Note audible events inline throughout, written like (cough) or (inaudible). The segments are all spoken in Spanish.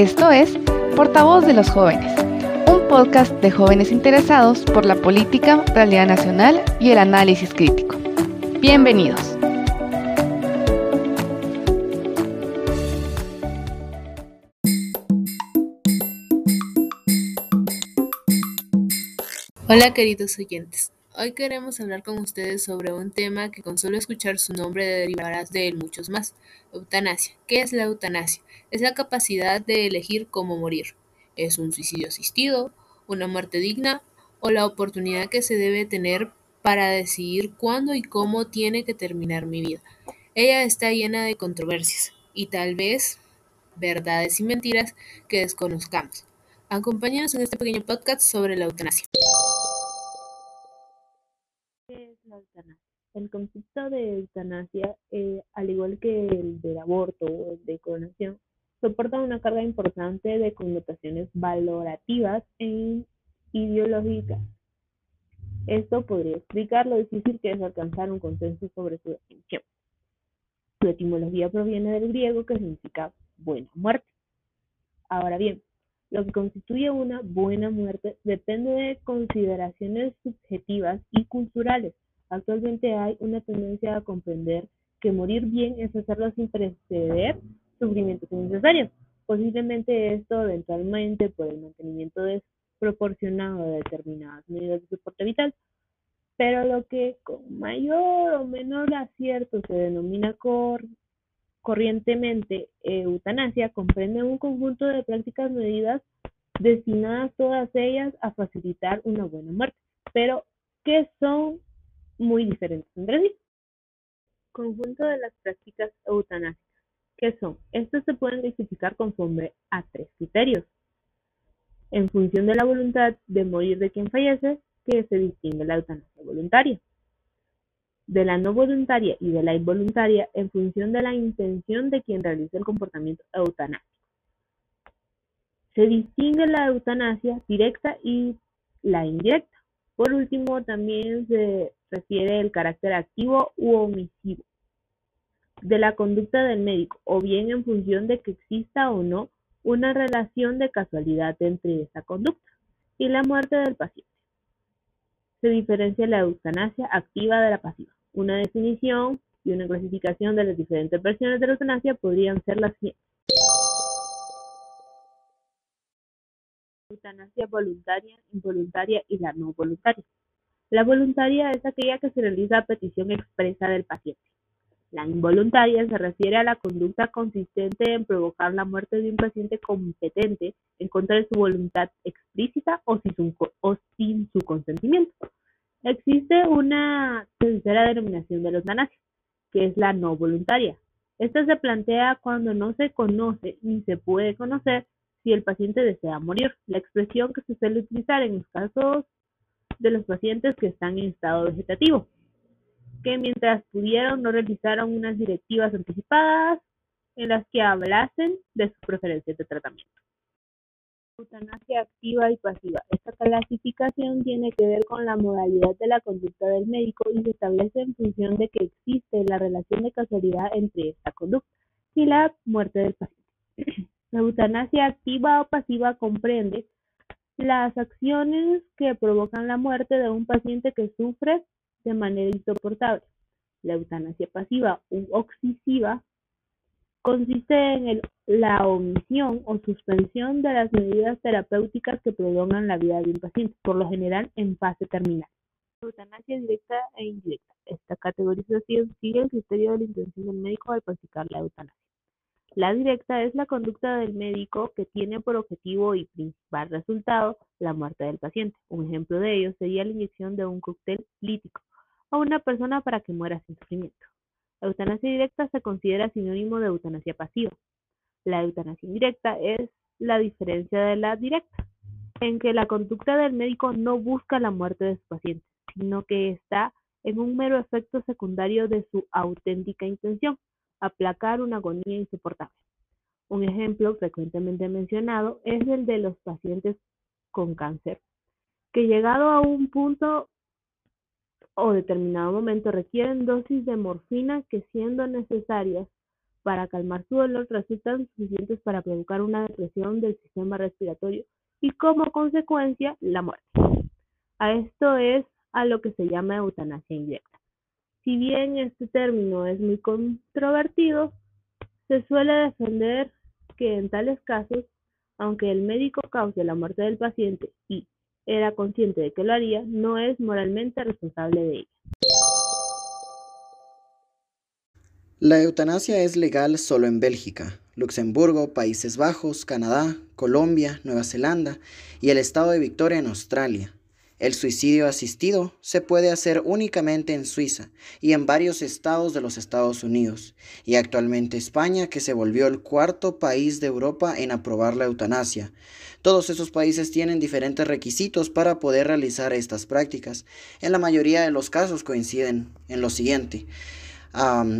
Esto es Portavoz de los Jóvenes, un podcast de jóvenes interesados por la política, realidad nacional y el análisis crítico. Bienvenidos. Hola queridos oyentes, hoy queremos hablar con ustedes sobre un tema que con solo escuchar su nombre derivarás de muchos más, eutanasia. ¿Qué es la eutanasia? Es la capacidad de elegir cómo morir. ¿Es un suicidio asistido, una muerte digna o la oportunidad que se debe tener para decidir cuándo y cómo tiene que terminar mi vida? Ella está llena de controversias y tal vez verdades y mentiras que desconozcamos. Acompáñanos en este pequeño podcast sobre la eutanasia. El concepto de eutanasia, eh, al igual que el del aborto o el de clonación, soporta una carga importante de connotaciones valorativas e ideológicas. Esto podría explicar lo difícil que es alcanzar un consenso sobre su definición. Su etimología proviene del griego que significa buena muerte. Ahora bien, lo que constituye una buena muerte depende de consideraciones subjetivas y culturales. Actualmente hay una tendencia a comprender que morir bien es hacerlo sin preceder sufrimientos innecesarios. Posiblemente esto eventualmente por el mantenimiento desproporcionado de determinadas medidas de soporte vital, pero lo que con mayor o menor acierto se denomina cor Corrientemente, eutanasia comprende un conjunto de prácticas medidas destinadas todas ellas a facilitar una buena muerte, pero que son muy diferentes entre. Conjunto de las prácticas eutanásicas. ¿Qué son? Estas se pueden clasificar conforme a tres criterios. En función de la voluntad de morir de quien fallece, que se distingue la eutanasia voluntaria de la no voluntaria y de la involuntaria en función de la intención de quien realiza el comportamiento eutanásico. Se distingue la eutanasia directa y la indirecta. Por último, también se refiere el carácter activo u omisivo de la conducta del médico, o bien en función de que exista o no una relación de casualidad entre esa conducta y la muerte del paciente. Se diferencia la eutanasia activa de la pasiva. Una definición y una clasificación de las diferentes versiones de la eutanasia podrían ser las siguientes. Eutanasia voluntaria, involuntaria y la no voluntaria. La voluntaria es aquella que se realiza a petición expresa del paciente. La involuntaria se refiere a la conducta consistente en provocar la muerte de un paciente competente en contra de su voluntad explícita o sin su, consentimiento. Existe una tercera denominación de la eutanasia, que es la no voluntaria. Esta se plantea cuando no se conoce ni se puede conocer si el paciente desea morir. La expresión que se suele utilizar en los casos de los pacientes que están en estado vegetativo, que mientras pudieron no realizaron unas directivas anticipadas en las que hablasen de sus preferencias de tratamiento. Eutanasia activa y pasiva. Esta clasificación tiene que ver con la modalidad de la conducta del médico y se establece en función de que existe la relación de casualidad entre esta conducta y la muerte del paciente. (clears throat) La eutanasia activa o pasiva comprende las acciones que provocan la muerte de un paciente que sufre de manera insoportable. La eutanasia pasiva u occisiva consiste en la omisión o suspensión de las medidas terapéuticas que prolongan la vida de un paciente, por lo general en fase terminal. Eutanasia directa e indirecta. Esta categorización sigue el criterio de la intención del médico al practicar la eutanasia. La directa es la conducta del médico que tiene por objetivo y principal resultado la muerte del paciente. Un ejemplo de ello sería la inyección de un cóctel lítico a una persona para que muera sin sufrimiento. La eutanasia directa se considera sinónimo de eutanasia pasiva. La eutanasia indirecta es la diferencia de la directa, en que la conducta del médico no busca la muerte de su paciente, sino que está en un mero efecto secundario de su auténtica intención, aplacar una agonía insoportable. Un ejemplo frecuentemente mencionado es el de los pacientes con cáncer, que llegado a un punto o determinado momento requieren dosis de morfina que siendo necesarias para calmar su dolor resultan suficientes para provocar una depresión del sistema respiratorio y como consecuencia la muerte. A esto es a lo que se llama eutanasia indirecta. Si bien este término es muy controvertido, se suele defender que en tales casos, aunque el médico cause la muerte del paciente y era consciente de que lo haría, no es moralmente responsable de ella. La eutanasia es legal solo en Bélgica, Luxemburgo, Países Bajos, Canadá, Colombia, Nueva Zelanda y el estado de Victoria en Australia. El suicidio asistido se puede hacer únicamente en Suiza y en varios estados de los Estados Unidos, y actualmente España, que se volvió el cuarto país de Europa en aprobar la eutanasia. Todos esos países tienen diferentes requisitos para poder realizar estas prácticas. En la mayoría de los casos coinciden en lo siguiente.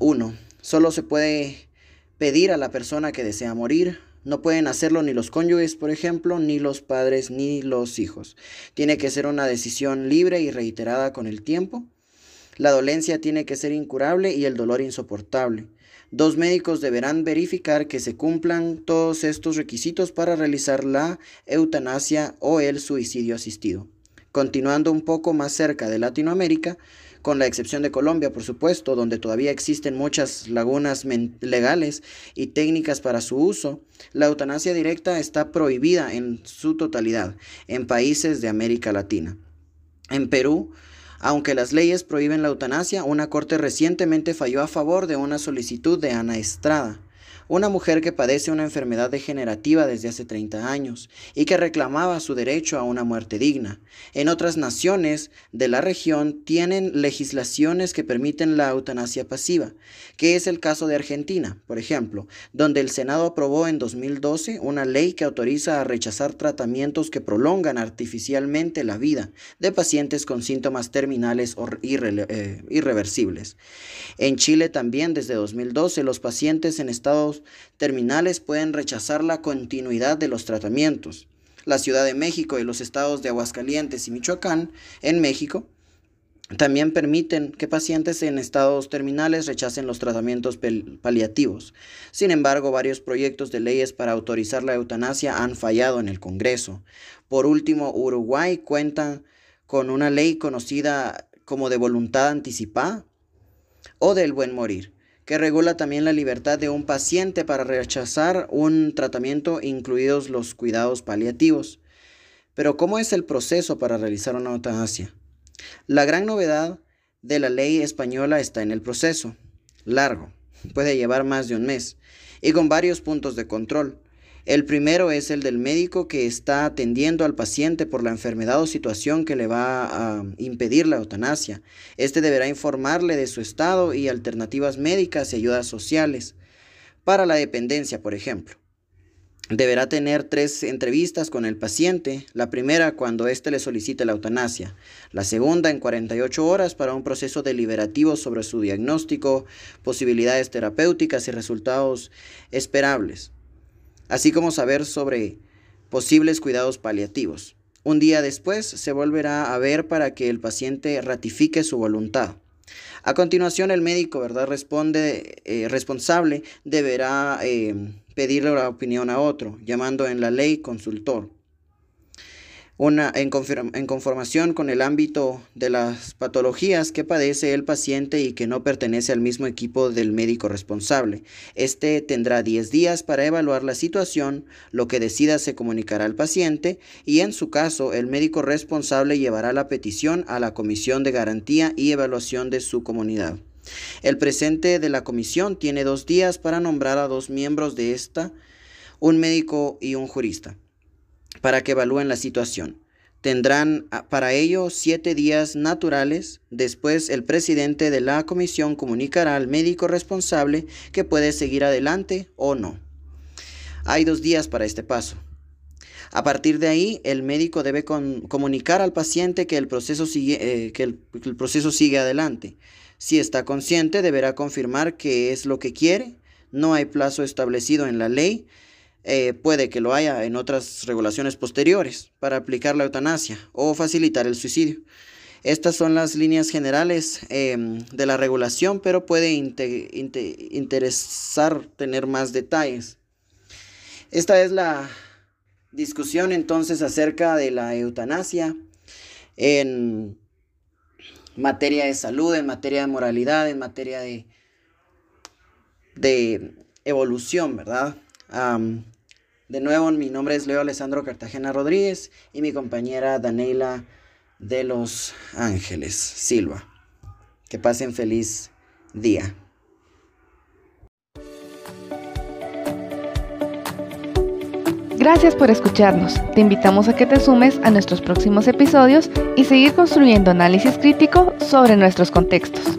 uno, solo se puede pedir a la persona que desea morir. No pueden hacerlo ni los cónyuges, por ejemplo, ni los padres, ni los hijos. Tiene que ser una decisión libre y reiterada con el tiempo. La dolencia tiene que ser incurable y el dolor insoportable. Dos médicos deberán verificar que se cumplan todos estos requisitos para realizar la eutanasia o el suicidio asistido. Continuando un poco más cerca de Latinoamérica, con la excepción de Colombia, por supuesto, donde todavía existen muchas lagunas legales y técnicas para su uso, la eutanasia directa está prohibida en su totalidad en países de América Latina. En Perú, aunque las leyes prohíben la eutanasia, una corte recientemente falló a favor de una solicitud de Ana Estrada, una mujer que padece una enfermedad degenerativa desde hace 30 años y que reclamaba su derecho a una muerte digna. En otras naciones de la región tienen legislaciones que permiten la eutanasia pasiva, que es el caso de Argentina, por ejemplo, donde el Senado aprobó en 2012 una ley que autoriza a rechazar tratamientos que prolongan artificialmente la vida de pacientes con síntomas terminales o eh, irreversibles. En Chile también desde 2012 los pacientes en terminales pueden rechazar la continuidad de los tratamientos. La Ciudad de México y los estados de Aguascalientes y Michoacán, en México, también permiten que pacientes en estados terminales rechacen los tratamientos paliativos. Sin embargo, varios proyectos de leyes para autorizar la eutanasia han fallado en el Congreso. Por último, Uruguay cuenta con una ley conocida como de voluntad anticipada o del buen morir, que regula también la libertad de un paciente para rechazar un tratamiento, incluidos los cuidados paliativos. Pero ¿cómo es el proceso para realizar una eutanasia? La gran novedad de la ley española está en el proceso, largo, puede llevar más de un mes, y con varios puntos de control. El primero es el del médico que está atendiendo al paciente por la enfermedad o situación que le va a impedir la eutanasia. Este deberá informarle de su estado y alternativas médicas y ayudas sociales. Para la dependencia, por ejemplo. Deberá tener tres entrevistas con el paciente, la primera cuando éste le solicite la eutanasia, la segunda en 48 horas para un proceso deliberativo sobre su diagnóstico, posibilidades terapéuticas y resultados esperables así como saber sobre posibles cuidados paliativos. Un día después se volverá a ver para que el paciente ratifique su voluntad. A continuación, el médico, ¿verdad? Responde, eh, responsable deberá eh, pedirle la opinión a otro, llamando en la ley consultor una, en, conformación con el ámbito de las patologías que padece el paciente y que no pertenece al mismo equipo del médico responsable. Este tendrá 10 días para evaluar la situación, lo que decida se comunicará al paciente y en su caso el médico responsable llevará la petición a la Comisión de Garantía y Evaluación de su comunidad. El presente de la comisión tiene dos días para nombrar a dos miembros de esta, un médico y un jurista para que evalúen la situación. Tendrán ah, para ello siete días naturales. Después el presidente de la comisión comunicará al médico responsable que puede seguir adelante o no. Hay dos días para este paso. A partir de ahí, el médico debe comunicar al paciente que el, proceso sigue, eh, que el proceso sigue adelante. Si está consciente, deberá confirmar que es lo que quiere. No hay plazo establecido en la ley eh, puede que lo haya en otras regulaciones posteriores para aplicar la eutanasia o facilitar el suicidio. Estas son las líneas generales em, de la regulación, pero puede interesar tener más detalles. Esta es la discusión entonces acerca de la eutanasia en materia de salud, en materia de moralidad, en materia de, de evolución, ¿verdad? De nuevo, mi nombre es Leo Alessandro Cartagena Rodríguez y mi compañera Daneila de Los Ángeles Silva. Que pasen feliz día. Gracias por escucharnos. Te invitamos a que te sumes a nuestros próximos episodios y seguir construyendo análisis crítico sobre nuestros contextos.